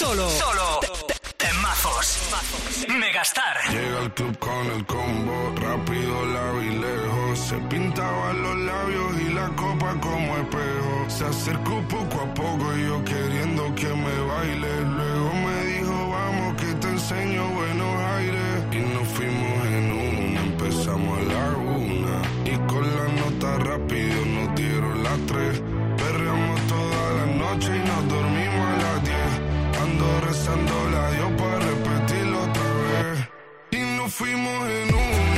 Solo, solo temazos. Megastar. Llega al club con el combo, rápido, la y lejos. Se pintaban los labios y la copa como espejo. Se acercó poco a poco y yo queriendo que me baile. Luego me dijo, vamos que te enseño buenos aires. Y nos fuimos en una, empezamos a la una. Y con la nota rápido nos dieron las tres. Perreamos toda la noche y nos dormimos rezando la Dios para repetirlo otra vez. Y nos fuimos en una,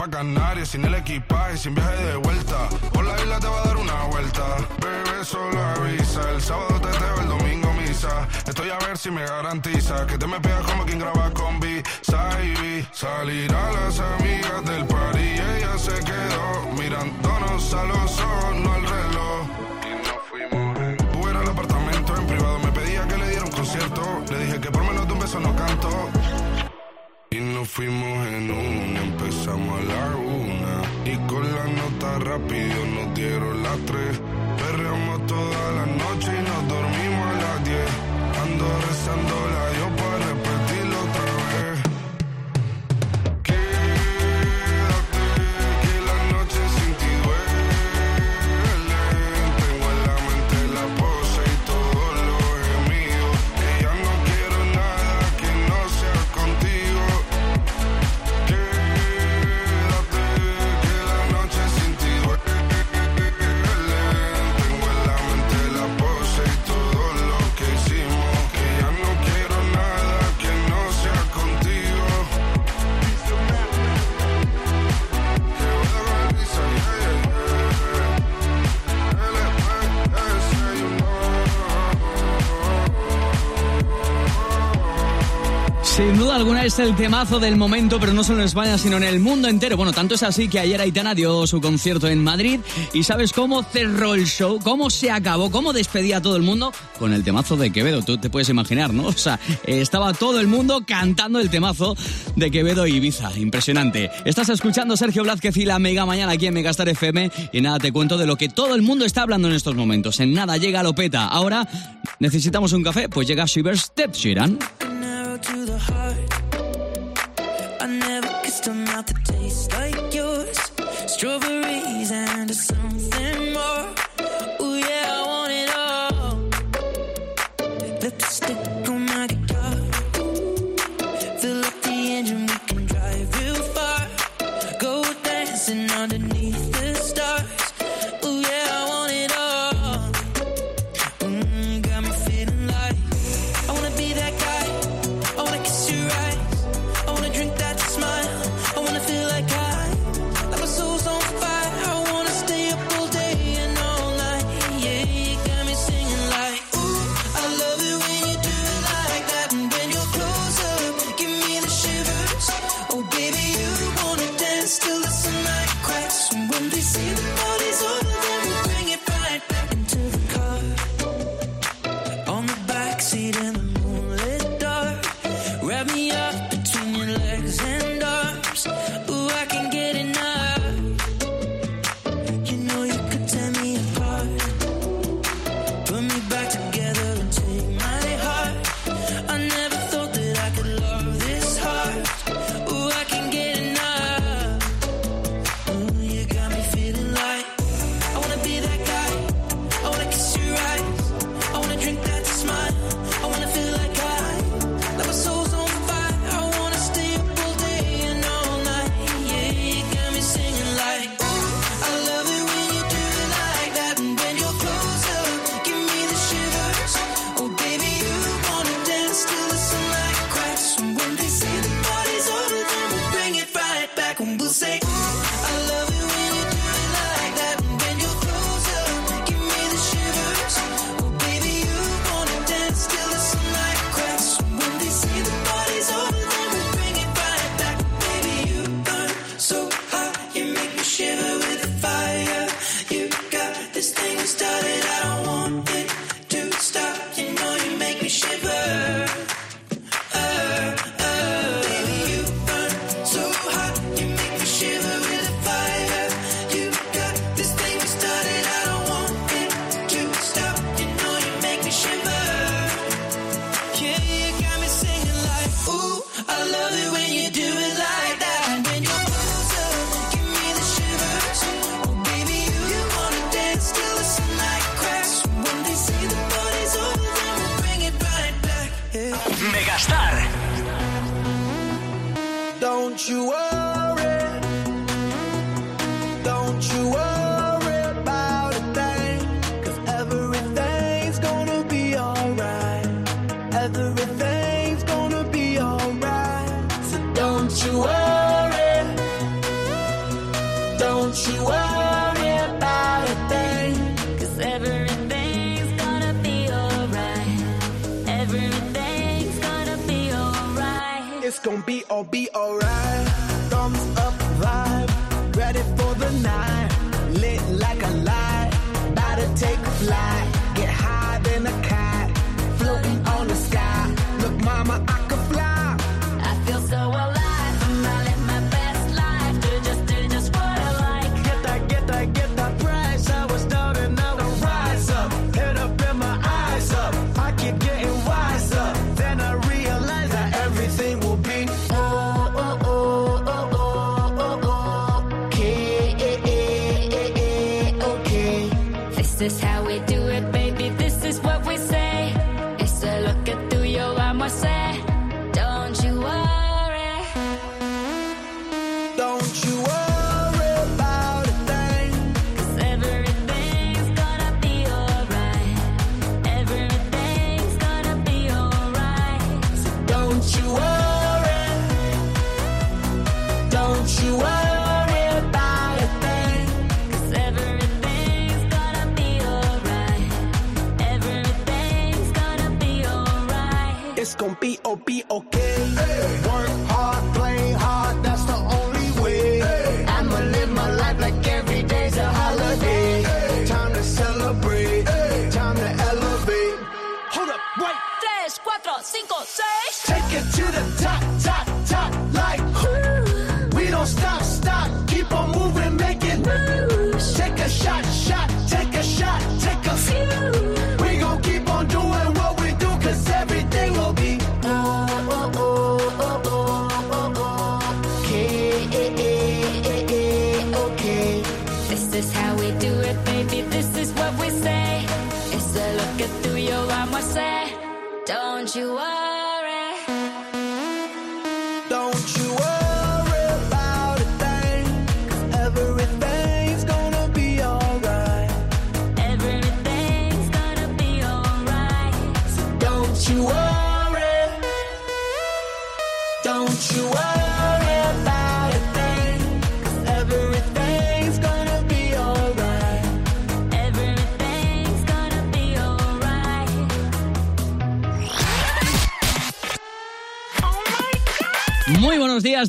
pa' Canarias sin el equipaje, sin viaje de vuelta. Por la isla te va a dar una vuelta. Bebé, solo avisa. El sábado te teo, el domingo misa. Estoy a ver si me garantiza que te me pegas como quien graba con B. Saibi. Salir a las amigas del party y ella se quedó mirándonos a los ojos, no al reloj. Y nos fuimos. Fuera al apartamento en privado, me pedía que le diera un concierto. Le dije que por menos de un beso no canto. Y nos fuimos rápido nos dieron las tres. Es el temazo del momento, pero no solo en España, sino en el mundo entero. Bueno, tanto es así que ayer Aitana dio su concierto en Madrid y ¿sabes cómo cerró el show? ¿Cómo se acabó? ¿Cómo despedía a todo el mundo? Con el temazo de Quevedo, tú te puedes imaginar, ¿no? O sea, estaba todo el mundo cantando el temazo de Quevedo y Ibiza. Impresionante. Estás escuchando Sergio Blázquez y la Mega Mañana aquí en Megastar FM y nada, te cuento de lo que todo el mundo está hablando en estos momentos. En nada llega Lopeta. Ahora, ¿necesitamos un café? Pues llega Shivers Step Sheeran. Mouth that tastes like yours. Strawberries and something more. Ooh yeah, I want it all. Lipstick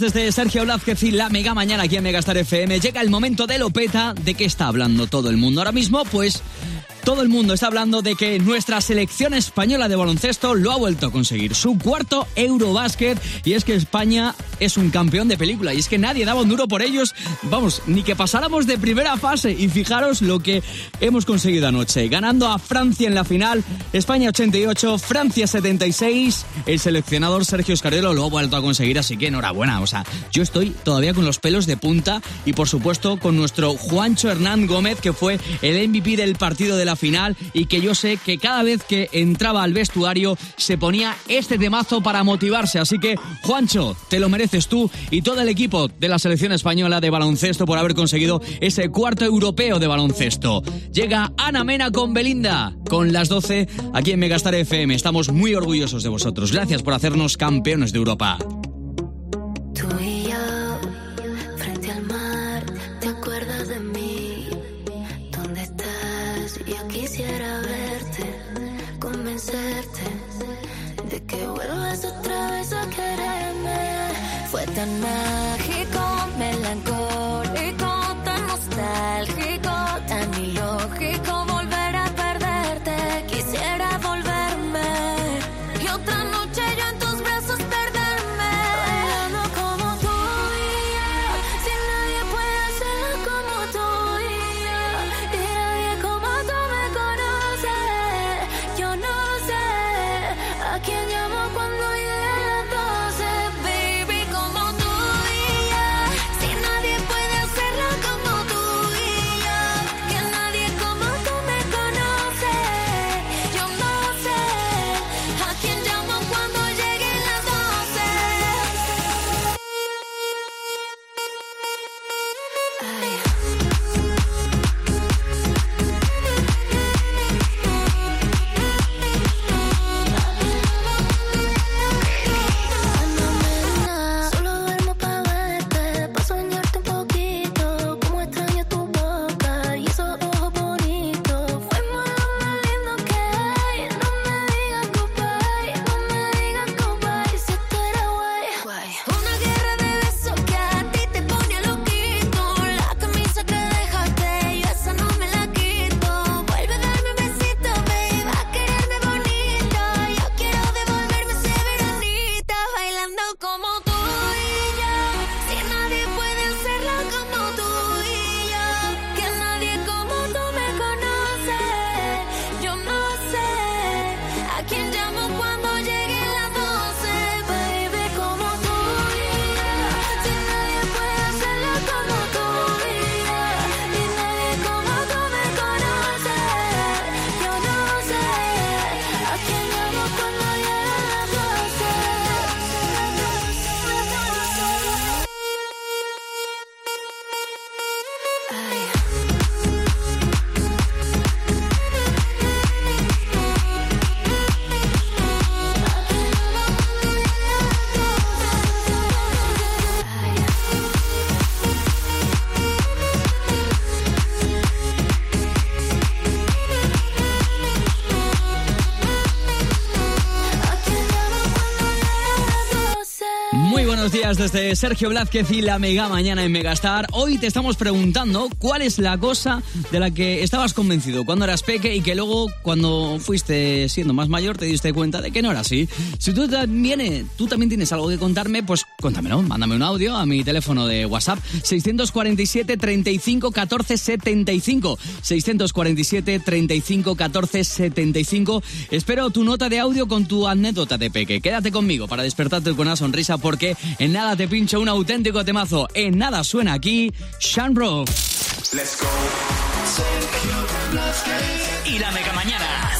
desde Sergio Blázquez y la Mega Mañana aquí en Megastar FM, llega el momento de Lopeta. ¿De qué está hablando todo el mundo ahora mismo? Pues todo el mundo está hablando de que nuestra selección española de baloncesto lo ha vuelto a conseguir. Su cuarto Eurobásquet. Y es que España es un campeón de película. Y es que nadie daba un duro por ellos. Vamos, ni que pasáramos de primera fase. Y fijaros lo que hemos conseguido anoche. Ganando a Francia en la final. España 88, Francia 76. El seleccionador Sergio Escariolo lo ha vuelto a conseguir. Así que enhorabuena. O sea, yo estoy todavía con los pelos de punta. Y por supuesto con nuestro Juancho Hernán Gómez, que fue el MVP del partido de la final y que yo sé que cada vez que entraba al vestuario se ponía este temazo para motivarse. Así que, Juancho, te lo mereces tú y todo el equipo de la selección española de baloncesto por haber conseguido ese cuarto europeo de baloncesto. Llega Ana Mena con Belinda con las 12 aquí en Megastar FM. Estamos muy orgullosos de vosotros. Gracias por hacernos campeones de Europa. tan mágico, melancólico, tan nostálgico, tan ilógico. Desde Sergio Blázquez y la Mega Mañana en Megastar. Hoy te estamos preguntando cuál es la cosa de la que estabas convencido cuando eras peque y que luego cuando fuiste siendo más mayor te diste cuenta de que no era así. Si tú también, también tienes algo que contarme, pues cuéntamelo, mándame un audio a mi teléfono de WhatsApp 647 35 14 75 647 35 14 75. Espero tu nota de audio con tu anécdota de peque. Quédate conmigo para despertarte con una sonrisa porque en nada te pincho un auténtico temazo. En nada suena aquí Shanro. Let's go. Y la mega mañana.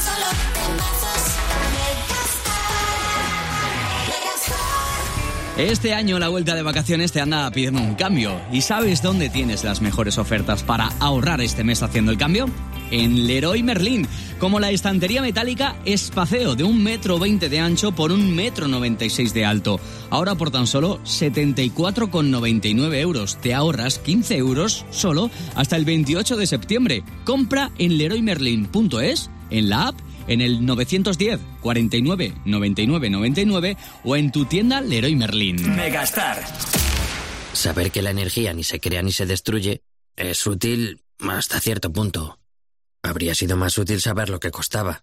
Este año la vuelta de vacaciones te anda pidiendo un cambio. ¿Y sabes dónde tienes las mejores ofertas para ahorrar este mes haciendo el cambio? En Leroy Merlin, como la estantería metálica Espaceo de un metro veinte de ancho por un metro noventa y seis de alto. Ahora por tan solo 74,99 euros. Te ahorras 15 euros solo hasta el 28 de septiembre. Compra en leroymerlin.es, en la app en el 910 49 99 99 o en tu tienda Leroy Merlin. Megastar. Saber que la energía ni se crea ni se destruye es útil hasta cierto punto. Habría sido más útil saber lo que costaba.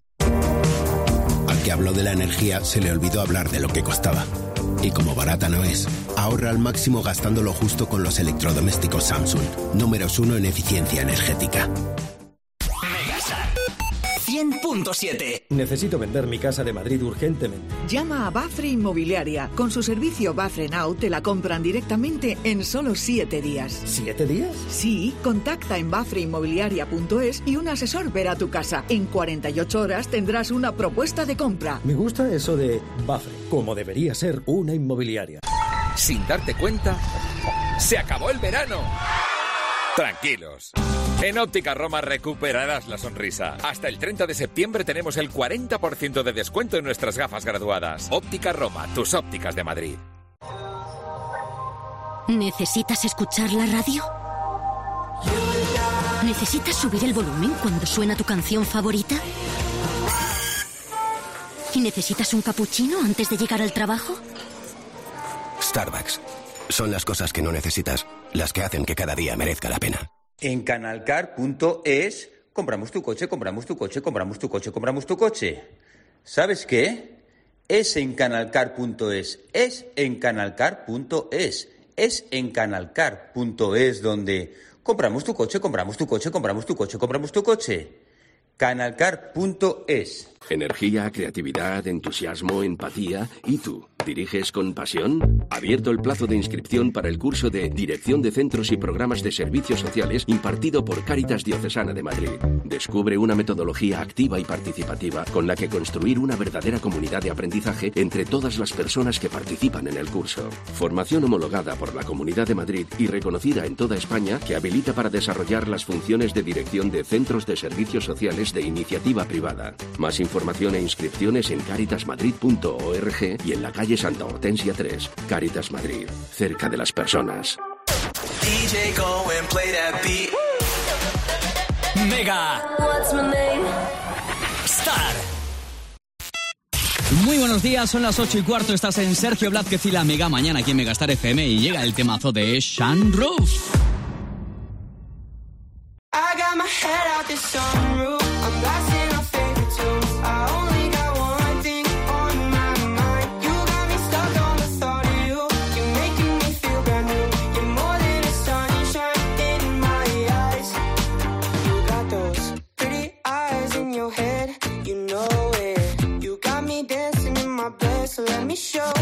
Al que habló de la energía se le olvidó hablar de lo que costaba. Y como barata no es, ahorra al máximo gastándolo justo con los electrodomésticos Samsung, números uno en eficiencia energética. 100.7. Necesito vender mi casa de Madrid urgentemente. Llama a Bafre Inmobiliaria. Con su servicio Bafre Now te la compran directamente en solo siete días. ¿Siete días? Sí, contacta en bafreinmobiliaria.es y un asesor verá tu casa. En 48 horas tendrás una propuesta de compra. Me gusta eso de Bafre, como debería ser una inmobiliaria. Sin darte cuenta, se acabó el verano. Tranquilos. En Óptica Roma recuperarás la sonrisa. Hasta el 30 de septiembre tenemos el 40% de descuento en nuestras gafas graduadas. Óptica Roma, tus ópticas de Madrid. ¿Necesitas escuchar la radio? ¿Necesitas subir el volumen cuando suena tu canción favorita? ¿Y necesitas un cappuccino antes de llegar al trabajo? Starbucks. Son las cosas que no necesitas, las que hacen que cada día merezca la pena. En canalcar.es compramos tu coche, compramos tu coche, compramos tu coche, compramos tu coche. ¿Sabes qué? Es en canalcar.es, es en canalcar.es, es en canalcar.es donde compramos tu coche, compramos tu coche, compramos tu coche, compramos tu coche. Canalcar.es. Energía, creatividad, entusiasmo, empatía. ¿Y tú? ¿Diriges con pasión? Abierto el plazo de inscripción para el curso de Dirección de Centros y Programas de Servicios Sociales impartido por Cáritas Diocesana de Madrid. Descubre una metodología activa y participativa con la que construir una verdadera comunidad de aprendizaje entre todas las personas que participan en el curso. Formación homologada por la Comunidad de Madrid y reconocida en toda España que habilita para desarrollar las funciones de dirección de centros de servicios sociales de iniciativa privada. Más información e inscripciones en caritasmadrid.org y en la calle Santa Hortensia 3. Caritas Madrid, cerca de las personas. DJ, go and play that beat. Mega. Star. Muy buenos días, son las 8 y cuarto, estás en Sergio Blázquez y la Mega Mañana aquí en Megastar FM y llega el temazo de Shan Roof. I got my head out the sunroof. Show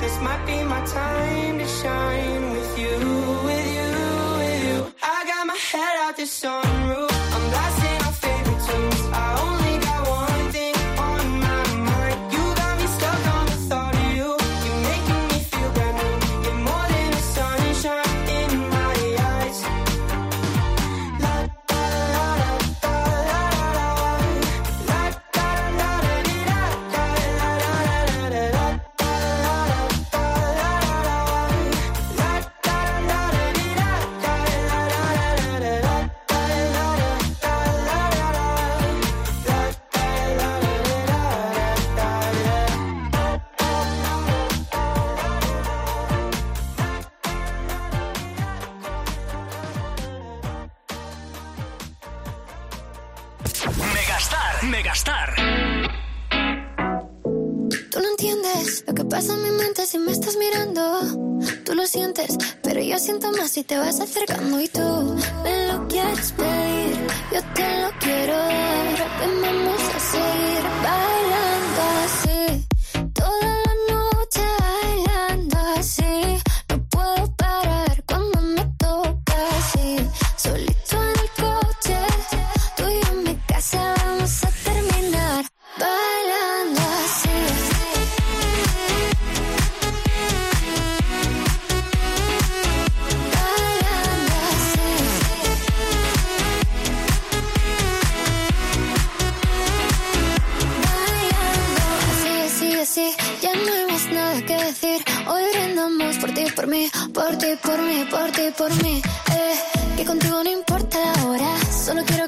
This might be my time to shine with you, with you, with you. I got my head out the sunroof. Si te vas acercando y tú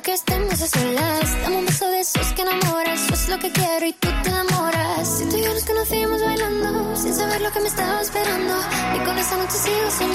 que estemos a solas. Dame un beso de esos que enamoran, eso es lo que quiero y tú te enamoras. Si tú y yo nos conocimos bailando, sin saber lo que me estaba esperando. Y con esa noche sigo soñando,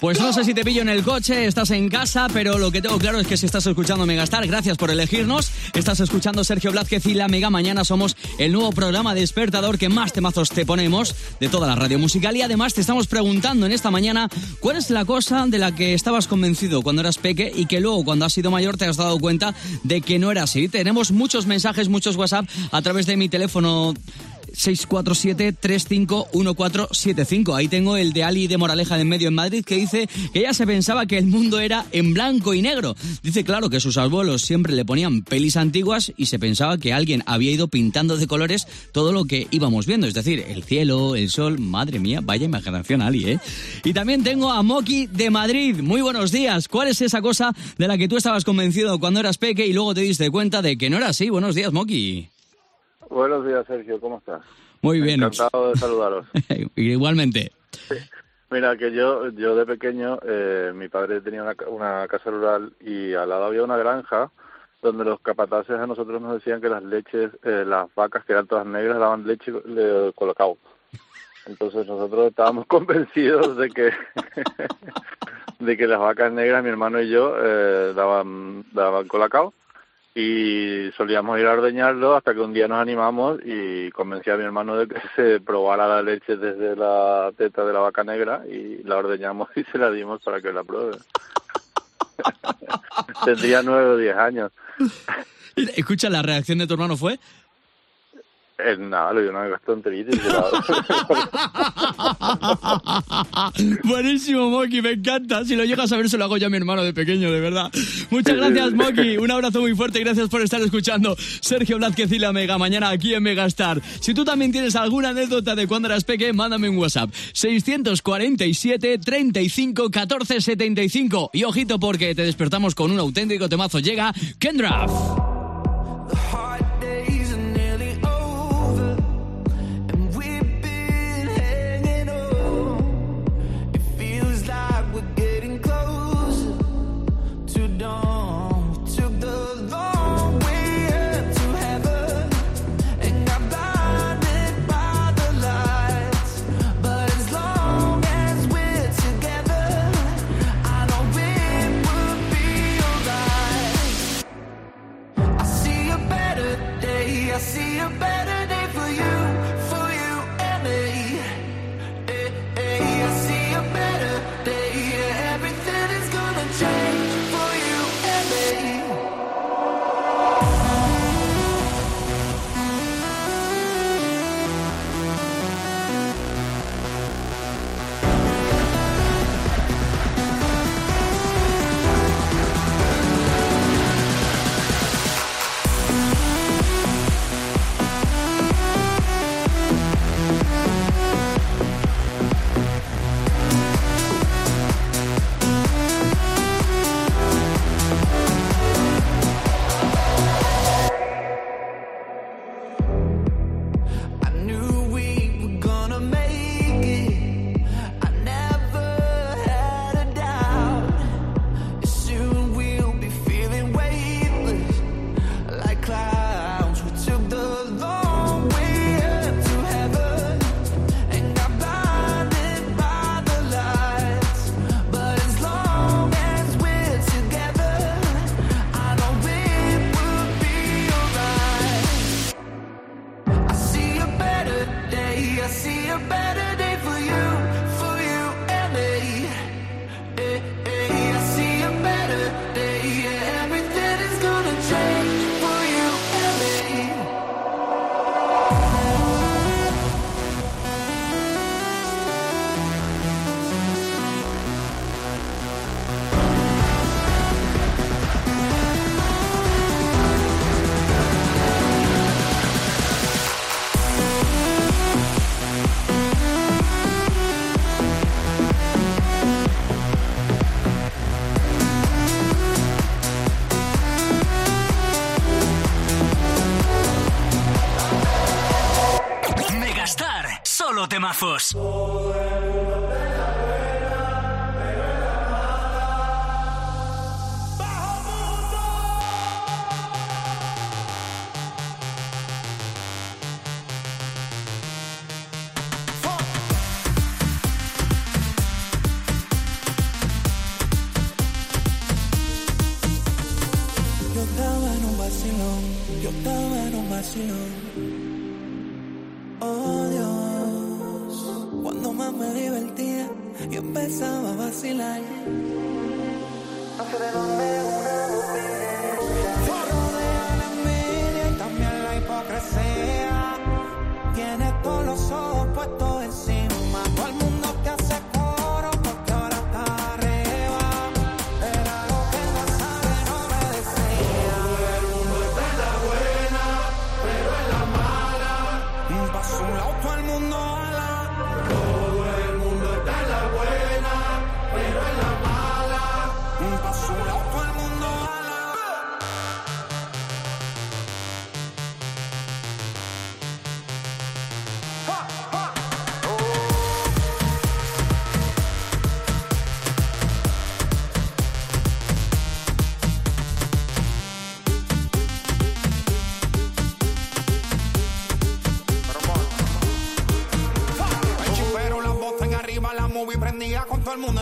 Pues no sé si te pillo en el coche, estás en casa, pero lo que tengo claro es que si estás escuchando Megastar, gracias por elegirnos. Estás escuchando Sergio Blázquez y La Mega Mañana. Somos el nuevo programa despertador que más temazos te ponemos de toda la radio musical. Y además te estamos preguntando en esta mañana cuál es la cosa de la que estabas convencido cuando eras peque y que luego cuando has sido mayor te has dado cuenta de que no era así. Tenemos muchos mensajes, muchos WhatsApp a través de mi teléfono 647-351475. Ahí tengo el de Ali de Moraleja de en medio en Madrid que dice que ella se pensaba que el mundo era en blanco y negro. Dice, claro, que sus abuelos siempre le ponían pelis antiguas y se pensaba que alguien había ido pintando de colores todo lo que íbamos viendo. Es decir, el cielo, el sol. Madre mía, vaya imaginación, Ali, ¿eh? Y también tengo a Moki de Madrid. Muy buenos días. ¿Cuál es esa cosa de la que tú estabas convencido cuando eras peque y luego te diste cuenta de que no era así? Buenos días, Moki. Buenos días, Sergio, ¿cómo estás? Muy bien. Encantado de saludaros. Igualmente. Mira, que yo, yo de pequeño, eh, mi padre tenía una, una casa rural y al lado había una granja donde los capataces a nosotros nos decían que las leches, eh, las vacas que eran todas negras daban leche eh, colocado. Entonces nosotros estábamos convencidos de que de que las vacas negras, mi hermano y yo, eh, daban daban colacao y solíamos ir a ordeñarlo hasta que un día nos animamos y convencí a mi hermano de que se probara la leche desde la teta de la vaca negra y la ordeñamos y se la dimos para que la pruebe. Tendría nueve o diez años. Escucha, la reacción de tu hermano fue... Eh, nada, dio una gastroenteritis. y se la- Buenísimo, Moki, me encanta. Si lo llegas a ver, se lo hago yo a mi hermano de pequeño, de verdad. Muchas gracias, Moki. Un abrazo muy fuerte y gracias por estar escuchando. Sergio Blázquez y la Mega, mañana aquí en Megastar. Si tú también tienes alguna anécdota de cuando eras peque, mándame un WhatsApp. 647 35 14 75. Y ojito porque te despertamos con un auténtico temazo. Llega Kendra.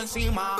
Encima.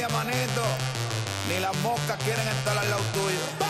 Manito, ni las moscas quieren estar al lado tuyo.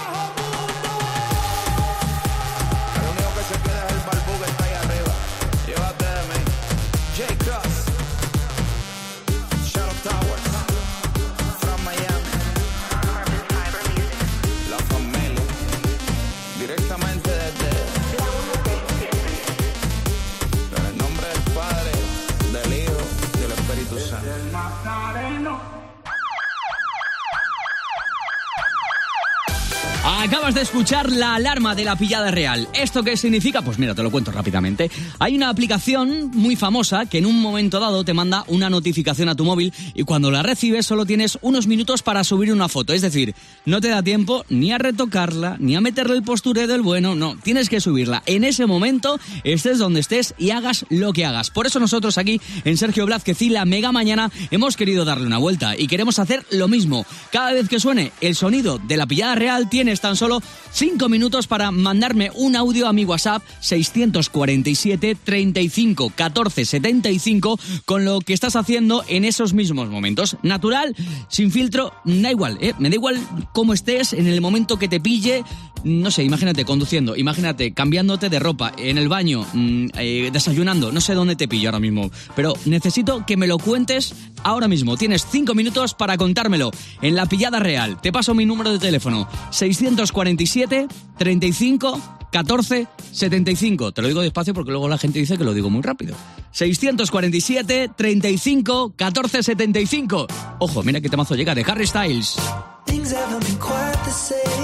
Escuchar la alarma de la pillada real. ¿Esto qué significa? Pues mira, te lo cuento rápidamente. Hay una aplicación muy famosa que en un momento dado te manda una notificación a tu móvil y cuando la recibes solo tienes unos minutos para subir una foto. Es decir, no te da tiempo ni a retocarla, ni a meterle el postureo del bueno, no, tienes que subirla. En ese momento, estés donde estés y hagas lo que hagas. Por eso nosotros aquí en Sergio Blázquez y la Mega Mañana hemos querido darle una vuelta y queremos hacer lo mismo. Cada vez que suene el sonido de la pillada real, tienes tan solo 5 minutos para mandarme un audio a mi WhatsApp 647 35 14 75 con lo que estás haciendo en esos mismos momentos. Natural, sin filtro, da igual, ¿eh? me da igual cómo estés en el momento que te pille. No sé, imagínate conduciendo, imagínate cambiándote de ropa, en el baño, mm, eh, desayunando, no sé dónde te pillo ahora mismo, pero necesito que me lo cuentes ahora mismo. Tienes 5 minutos para contármelo en la pillada real. Te paso mi número de teléfono 647 35 14 75. Te lo digo despacio porque luego la gente dice que lo digo muy rápido. 647 35 14 75. Ojo, mira qué temazo llega de Harry Styles. Things haven't been quite the same.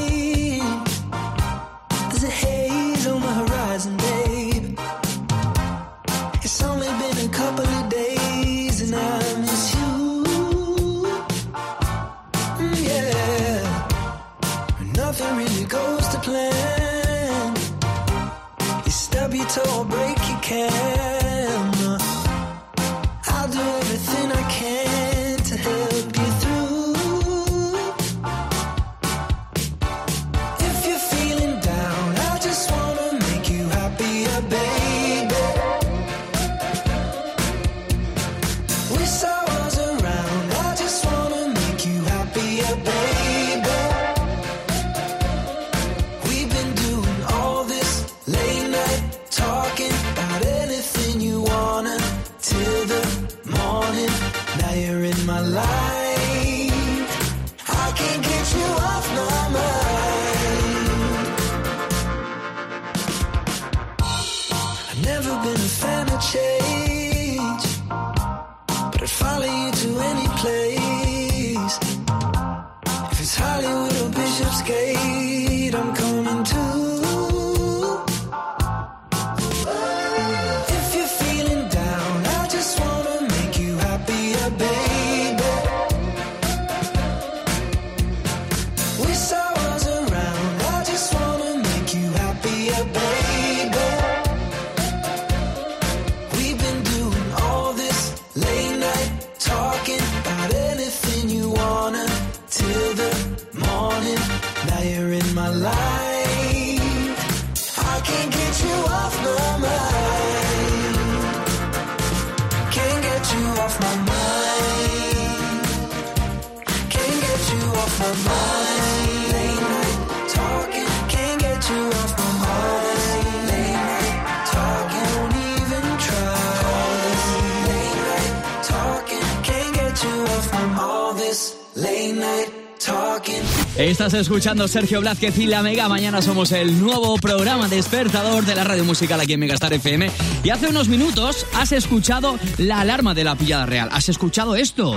Estás escuchando Sergio Blázquez y La Mega. Mañana somos el nuevo programa despertador de la radio musical aquí en Megastar FM. Y hace unos minutos has escuchado la alarma de la pillada real. ¿Has escuchado esto?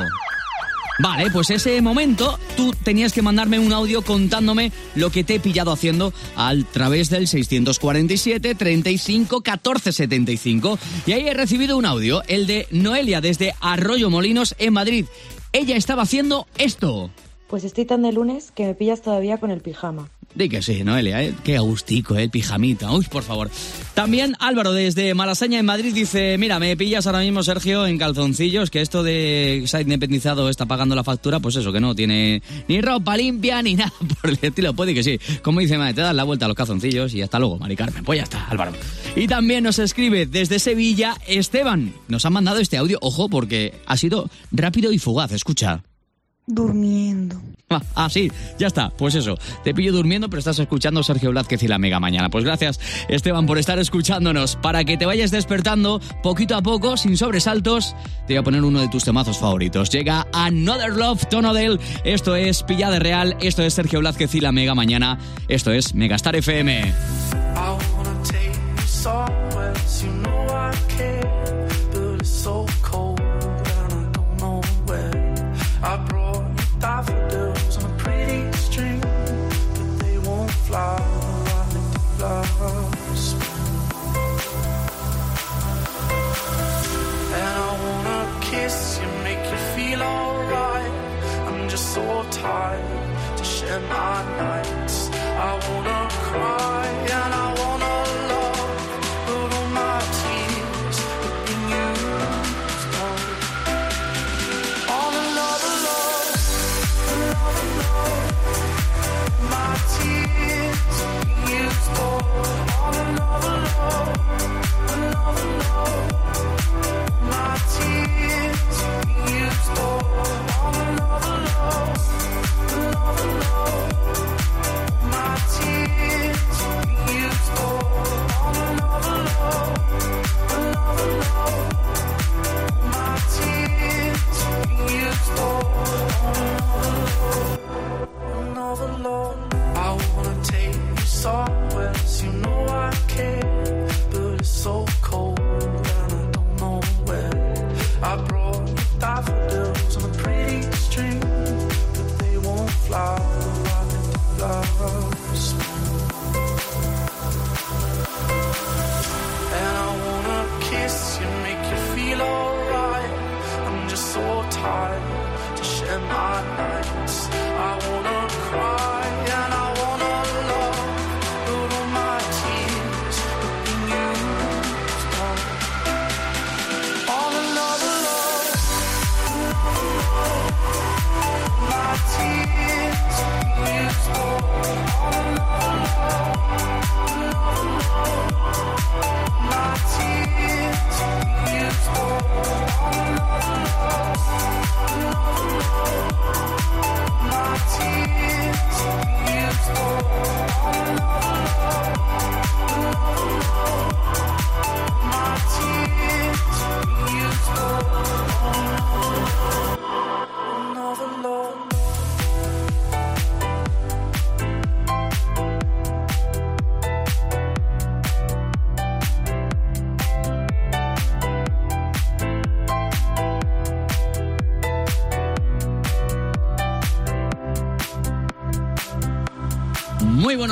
Vale, pues ese momento tú tenías que mandarme un audio contándome lo que te he pillado haciendo a través del 647 35 14 75. Y ahí he recibido un audio, el de Noelia desde Arroyo Molinos en Madrid. Ella estaba haciendo esto. Pues estoy tan de lunes que me pillas todavía con el pijama. Di que sí, Noelia, ¿eh? Qué agustico, ¿eh? el pijamita. Uy, por favor. También Álvaro desde Malasaña en Madrid dice, mira, me pillas ahora mismo, Sergio, en calzoncillos, que esto de se ha independizado está pagando la factura, pues eso, que no tiene ni ropa limpia ni nada por el estilo. Puede que sí. Como dice, madre, te das la vuelta a los calzoncillos y hasta luego, Mari Carmen. Pues ya está, Álvaro. Y también nos escribe desde Sevilla Esteban. Nos ha mandado este audio, ojo, porque ha sido rápido y fugaz. Escucha. Durmiendo. Ah, ah, sí, ya está. Pues eso, te pillo durmiendo, pero estás escuchando Sergio Blázquez y la Mega Mañana. Pues gracias, Esteban, por estar escuchándonos. Para que te vayas despertando poquito a poco, sin sobresaltos, te voy a poner uno de tus temazos favoritos. Llega Another Love Tonodel. Esto es Pillada Real, esto es Sergio Blázquez y la Mega Mañana. Esto es Megastar FM. I wanna take you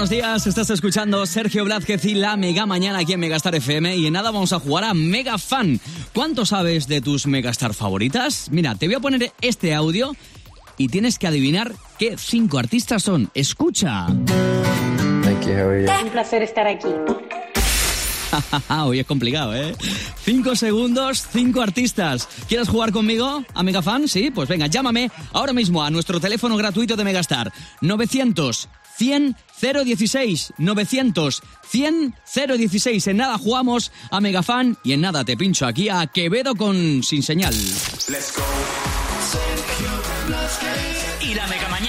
buenos días, estás escuchando Sergio Blázquez y la Mega Mañana aquí en Megastar FM y en nada vamos a jugar a Mega Fan. ¿Cuánto sabes de tus Megastar favoritas? Mira, te voy a poner este audio y tienes que adivinar qué cinco artistas son. Escucha. Un placer estar aquí. Hoy es complicado, ¿eh? Cinco segundos, cinco artistas. ¿Quieres jugar conmigo, Amiga Fan? Sí, pues venga, llámame ahora mismo a nuestro teléfono gratuito de Megastar. 900 100 016 900 100 016. En nada jugamos a Megafan y en nada te pincho aquí a Quevedo con Sin Señal. Let's go. Y la Mega Mañana.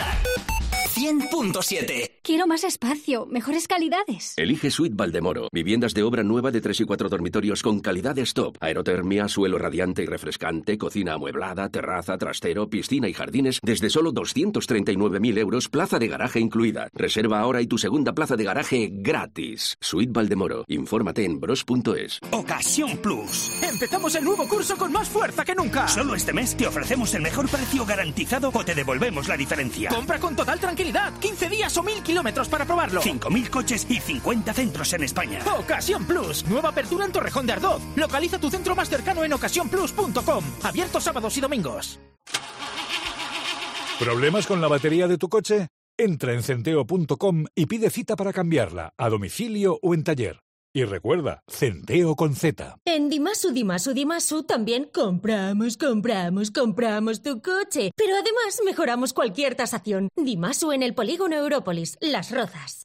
Megastar 100.7. Quiero más espacio, mejores calidades. Elige Suite Valdemoro. Viviendas de obra nueva de 3 y 4 dormitorios con calidad de stop. Aerotermia, suelo radiante y refrescante, cocina amueblada, terraza, trastero, piscina y jardines desde solo 239.000 euros, plaza de garaje incluida. Reserva ahora y tu segunda plaza de garaje gratis. Suite Valdemoro. Infórmate en bros.es. Ocasión Plus. Empezamos el nuevo curso con más fuerza que nunca. Solo este mes te ofrecemos el mejor precio garantizado o te devolvemos la diferencia. Compra con total tranquilidad. 15 días o 1000 kilómetros para probarlo. 5.000 coches y 50 centros en España. Ocasión Plus. Nueva apertura en Torrejón de Ardoz. Localiza tu centro más cercano en ocasiónplus.com. Abierto sábados y domingos. ¿Problemas con la batería de tu coche? Entra en centeo.com y pide cita para cambiarla, a domicilio o en taller. Y recuerda, Centeo con Z. En Dimasu, Dimasu, Dimasu también compramos, compramos, compramos tu coche. Pero además mejoramos cualquier tasación. Dimasu en el polígono Európolis, Las Rozas.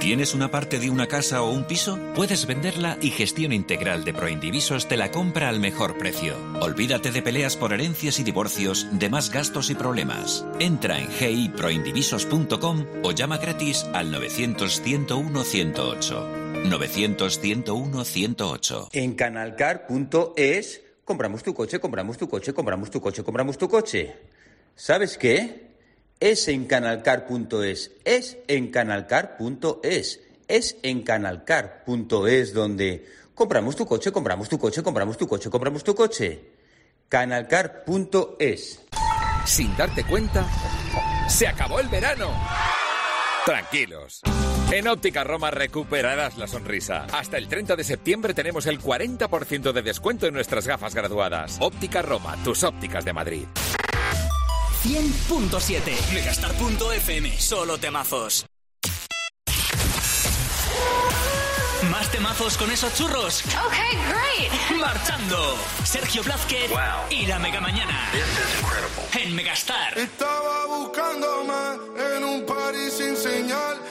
¿Tienes una parte de una casa o un piso? Puedes venderla y Gestión Integral de Proindivisos te la compra al mejor precio. Olvídate de peleas por herencias y divorcios, de más gastos y problemas. Entra en giproindivisos.com o llama gratis al 900-101-108. 900-101-108. En canalcar.es compramos tu coche, compramos tu coche, compramos tu coche, compramos tu coche. ¿Sabes qué? Es en canalcar.es, es en canalcar.es, es en canalcar.es donde compramos tu coche, compramos tu coche, compramos tu coche, compramos tu coche. Canalcar.es. Sin darte cuenta, se acabó el verano. Tranquilos. En Óptica Roma recuperarás la sonrisa. Hasta el 30 de septiembre tenemos el 40% de descuento en nuestras gafas graduadas. Óptica Roma, tus ópticas de Madrid. 100.7. Megastar.fm. Solo temazos. Más temazos con esos churros. Ok, great. Marchando. Sergio Blázquez y la Mega Mañana. En Megastar. Estaba buscándome en un party sin señal.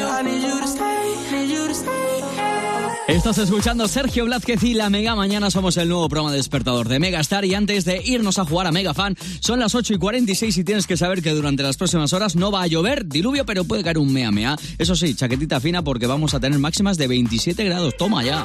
I need stay. Estás escuchando Sergio Blázquez y la Mega. Mañana somos el nuevo programa despertador de Megastar. Y antes de irnos a jugar a Mega Fan, son las 8 y 46 y tienes que saber que durante las próximas horas no va a llover, diluvio, pero puede caer un mea mea. Eso sí, chaquetita fina porque vamos a tener máximas de 27 grados. Toma ya.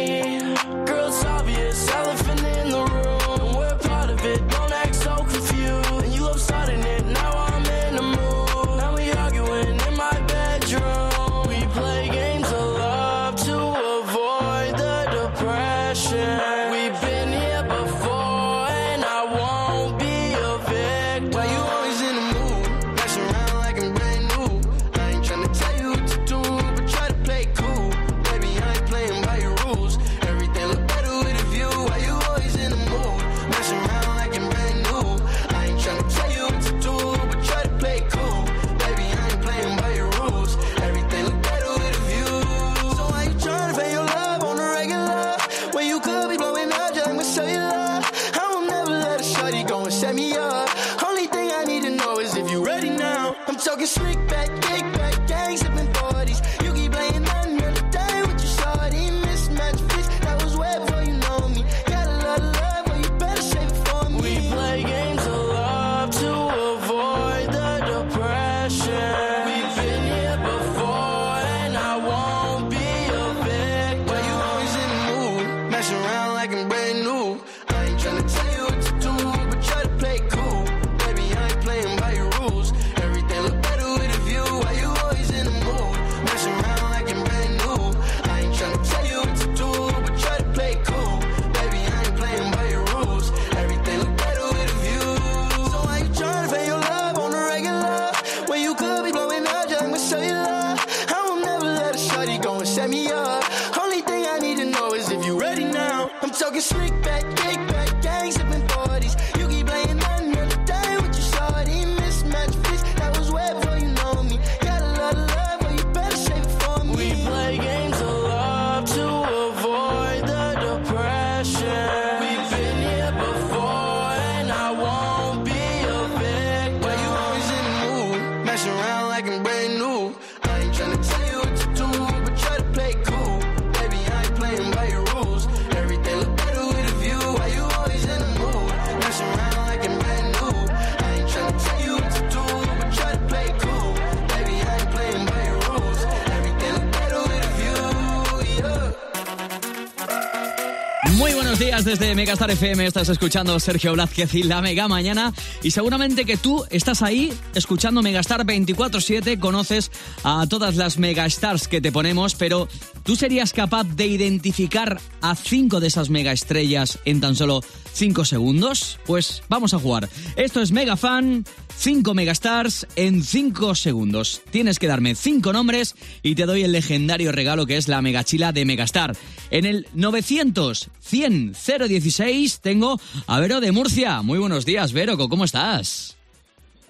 Megastar FM. Estás escuchando Sergio Blázquez y la Mega Mañana. Y seguramente que tú estás ahí escuchando Megastar 24-7. Conoces a todas las Megastars que te ponemos, pero ¿tú serías capaz de identificar a cinco de esas megaestrellas en tan solo cinco segundos? Pues vamos a jugar. Esto es Mega Fan. 5 megastars en 5 segundos. Tienes que darme 5 nombres y te doy el legendario regalo que es la megachila de Megastar. En el 900 100 016 tengo a Vero de Murcia. Muy buenos días, Vero, ¿cómo estás?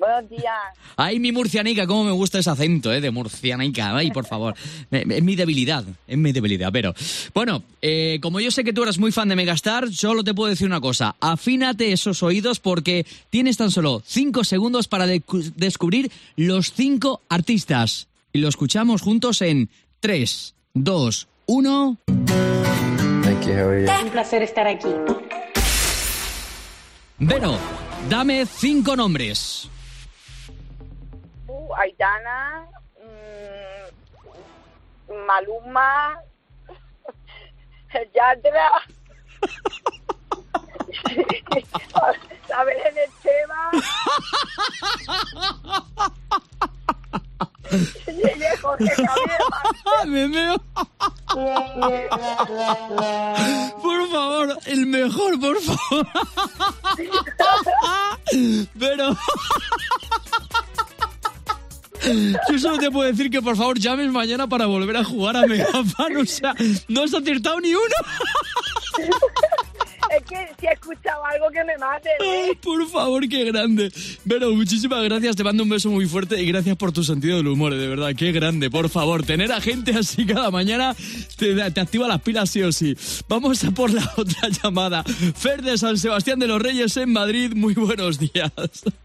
Buenos días. Ay, mi murcianica, cómo me gusta ese acento, ¿eh? De murcianica. Ay, por favor. Es mi debilidad, es mi debilidad, pero... Bueno, eh, como yo sé que tú eres muy fan de Megastar, solo te puedo decir una cosa. Afínate esos oídos porque tienes tan solo 5 segundos para descubrir los 5 artistas. Y lo escuchamos juntos en 3, 2, 1... Un placer estar aquí. Vero, dame 5 nombres. Aitana, mm, Maluma, Yatra, Javier Me. Por favor, el mejor, por favor. Pero. Yo solo te puedo decir que por favor llames mañana para volver a jugar a Megafan. O sea, no has acertado ni uno. Es que si he escuchado algo que me mate. ¿eh? Ay, por favor, qué grande. Pero muchísimas gracias, te mando un beso muy fuerte y gracias por tu sentido del humor, de verdad, qué grande. Por favor, tener a gente así cada mañana te, te activa las pilas sí o sí. Vamos a por la otra llamada. Fer de San Sebastián de los Reyes en Madrid, muy buenos días.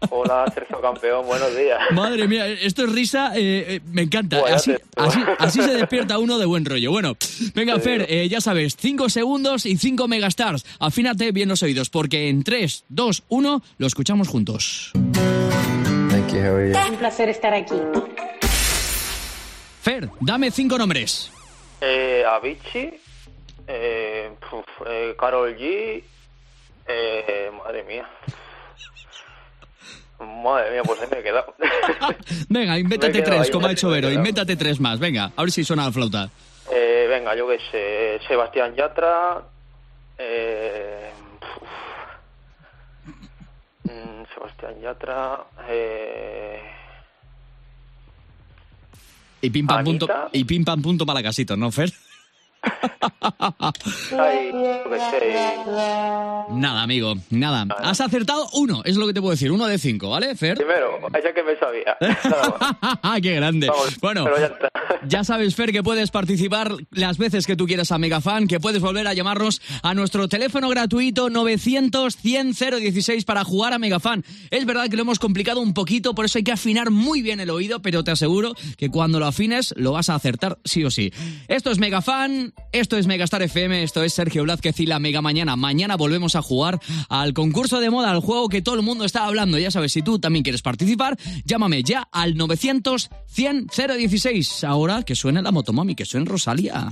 Hola, Sergio Campeón, buenos días. Madre mía, esto es risa, eh, eh, me encanta. Bueno, Así, así, así se despierta uno de buen rollo. Bueno, venga, Fer, eh, ya sabes, 5 segundos y 5 megastars. Afínate bien los oídos, porque en 3, 2, 1 lo escuchamos juntos. Un placer estar aquí. Fer, dame 5 nombres. Eh, Avicii, eh, puf, eh, Carol G, eh, madre mía. Madre mía, pues ahí me he quedado. Venga, invéntate tres, ahí, como ha hecho Vero. Invéntate tres más. Venga, a ver si suena la flauta. Eh, venga, yo qué sé, Sebastián Yatra, eh, mm, Sebastián Yatra, eh, Y pim pam punto, y pim pam punto para la casita, ¿no, Fer? Ay, Nada, amigo, nada. Has acertado uno, es lo que te puedo decir. Uno de cinco, ¿vale, Fer? primero, ese que me sabía. ¡Qué grande! Vamos, bueno, ya sabes, Fer, que puedes participar las veces que tú quieras a Megafan, que puedes volver a llamarnos a nuestro teléfono gratuito 900-100-016 para jugar a Megafan. Es verdad que lo hemos complicado un poquito, por eso hay que afinar muy bien el oído, pero te aseguro que cuando lo afines lo vas a acertar sí o sí. Esto es Megafan, esto es Megastar FM, esto es Sergio Blázquez y la Mega Mañana. Mañana volvemos a jugar al concurso de moda, al juego que todo el mundo está hablando. Ya sabes, si tú también quieres participar, llámame ya al 900-100-016. Ahora que suene la motomami, que suene Rosalía.